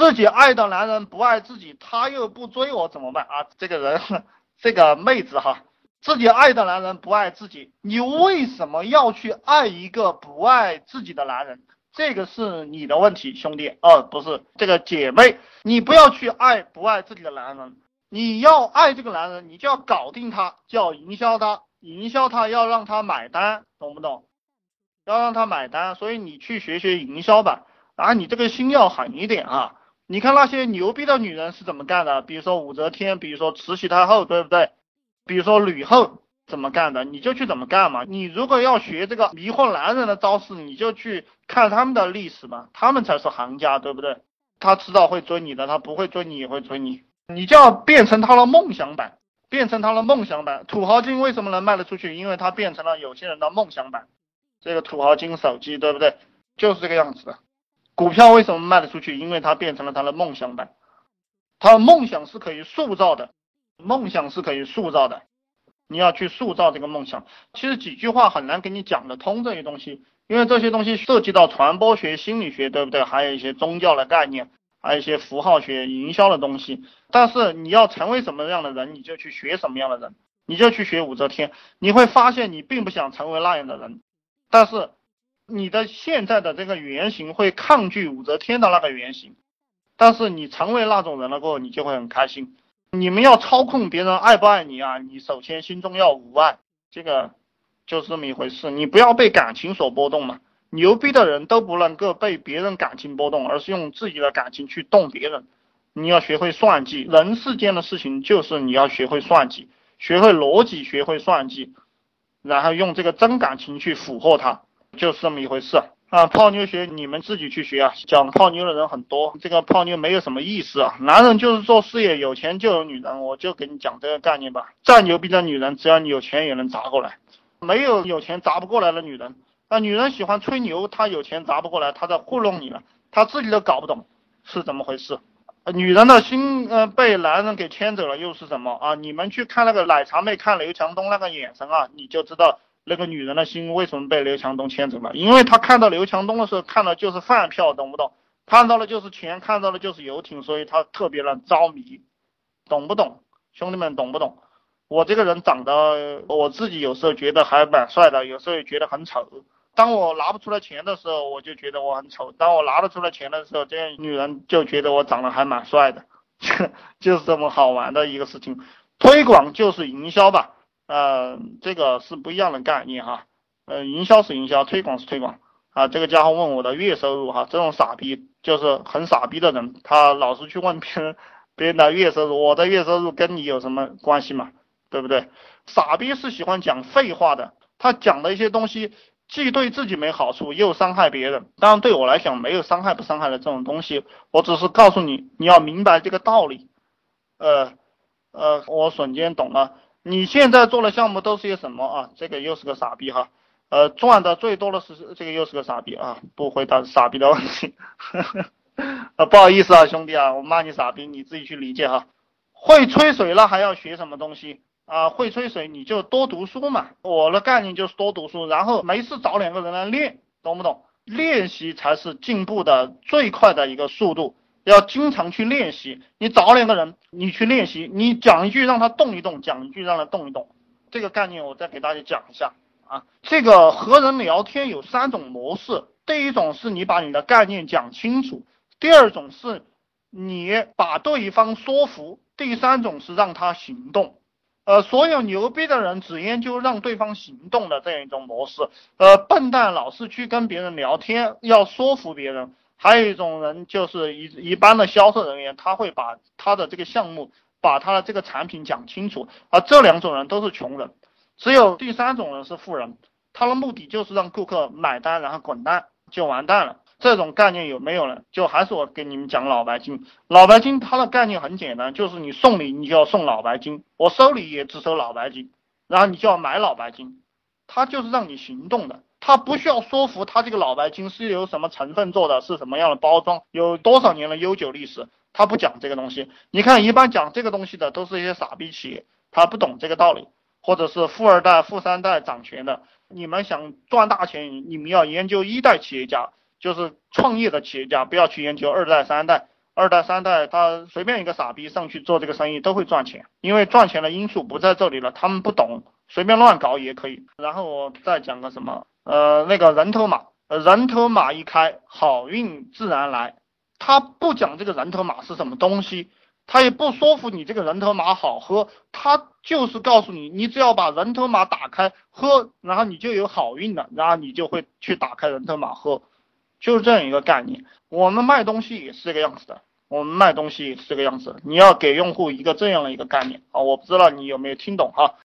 自己爱的男人不爱自己，他又不追我怎么办啊？这个人，这个妹子哈，自己爱的男人不爱自己，你为什么要去爱一个不爱自己的男人？这个是你的问题，兄弟，哦，不是这个姐妹，你不要去爱不爱自己的男人，你要爱这个男人，你就要搞定他，就要营销他，营销他要让他买单，懂不懂？要让他买单，所以你去学学营销吧，啊，你这个心要狠一点啊！你看那些牛逼的女人是怎么干的？比如说武则天，比如说慈禧太后，对不对？比如说吕后。怎么干的，你就去怎么干嘛。你如果要学这个迷惑男人的招式，你就去看他们的历史嘛，他们才是行家，对不对？他迟早会追你的，他不会追你也会追你。你就要变成他的梦想版，变成他的梦想版。土豪金为什么能卖得出去？因为它变成了有些人的梦想版。这个土豪金手机，对不对？就是这个样子的。股票为什么卖得出去？因为它变成了他的梦想版。他的梦想是可以塑造的，梦想是可以塑造的。你要去塑造这个梦想，其实几句话很难给你讲得通这些东西，因为这些东西涉及到传播学、心理学，对不对？还有一些宗教的概念，还有一些符号学、营销的东西。但是你要成为什么样的人，你就去学什么样的人，你就去学武则天。你会发现你并不想成为那样的人，但是你的现在的这个原型会抗拒武则天的那个原型，但是你成为那种人了过后，你就会很开心。你们要操控别人爱不爱你啊？你首先心中要无爱，这个就是这么一回事。你不要被感情所波动嘛。牛逼的人都不能够被别人感情波动，而是用自己的感情去动别人。你要学会算计，人世间的事情就是你要学会算计，学会逻辑，学会算计，然后用这个真感情去俘获他，就是这么一回事。啊，泡妞学你们自己去学啊！讲泡妞的人很多，这个泡妞没有什么意思啊。男人就是做事业，有钱就有女人，我就给你讲这个概念吧。再牛逼的女人，只要你有钱也能砸过来，没有有钱砸不过来的女人。那女人喜欢吹牛，她有钱砸不过来，她在糊弄你了，她自己都搞不懂是怎么回事。女人的心，呃，被男人给牵走了，又是什么啊？你们去看那个奶茶妹看刘强东那个眼神啊，你就知道。那个女人的心为什么被刘强东牵走了？因为她看到刘强东的时候，看到就是饭票，懂不懂？看到了就是钱，看到了就是游艇，所以她特别的着迷，懂不懂？兄弟们懂不懂？我这个人长得，我自己有时候觉得还蛮帅的，有时候也觉得很丑。当我拿不出来钱的时候，我就觉得我很丑；当我拿得出来钱的时候，这样女人就觉得我长得还蛮帅的，就是这么好玩的一个事情。推广就是营销吧。呃，这个是不一样的概念哈，呃，营销是营销，推广是推广啊。这个家伙问我的月收入哈，这种傻逼就是很傻逼的人，他老是去问别人别人的月收入，我的月收入跟你有什么关系嘛？对不对？傻逼是喜欢讲废话的，他讲的一些东西既对自己没好处，又伤害别人。当然对我来讲没有伤害不伤害的这种东西，我只是告诉你，你要明白这个道理。呃呃，我瞬间懂了。你现在做的项目都是些什么啊？这个又是个傻逼哈，呃，赚的最多的是这个又是个傻逼啊，不回答傻逼的问题，啊，不好意思啊，兄弟啊，我骂你傻逼，你自己去理解哈。会吹水了还要学什么东西啊？会吹水你就多读书嘛。我的概念就是多读书，然后没事找两个人来练，懂不懂？练习才是进步的最快的一个速度。要经常去练习，你找两个人，你去练习，你讲一句让他动一动，讲一句让他动一动，这个概念我再给大家讲一下啊。这个和人聊天有三种模式，第一种是你把你的概念讲清楚，第二种是你把对方说服，第三种是让他行动。呃，所有牛逼的人只研究让对方行动的这样一种模式，呃，笨蛋老是去跟别人聊天，要说服别人。还有一种人就是一一般的销售人员，他会把他的这个项目，把他的这个产品讲清楚，而这两种人都是穷人，只有第三种人是富人，他的目的就是让顾客买单，然后滚蛋就完蛋了。这种概念有没有了？就还是我给你们讲老白金，老白金它的概念很简单，就是你送礼你就要送老白金，我收礼也只收老白金，然后你就要买老白金，它就是让你行动的。他不需要说服他这个老白金是由什么成分做的，是什么样的包装，有多少年的悠久历史，他不讲这个东西。你看，一般讲这个东西的都是一些傻逼企业，他不懂这个道理，或者是富二代、富三代掌权的。你们想赚大钱，你们要研究一代企业家，就是创业的企业家，不要去研究二代、三代。二代、三代，他随便一个傻逼上去做这个生意都会赚钱，因为赚钱的因素不在这里了，他们不懂，随便乱搞也可以。然后我再讲个什么，呃，那个人头马，人头马一开，好运自然来。他不讲这个人头马是什么东西。他也不说服你这个人头马好喝，他就是告诉你，你只要把人头马打开喝，然后你就有好运了，然后你就会去打开人头马喝，就是这样一个概念。我们卖东西也是这个样子的，我们卖东西也是这个样子，你要给用户一个这样的一个概念啊，我不知道你有没有听懂哈。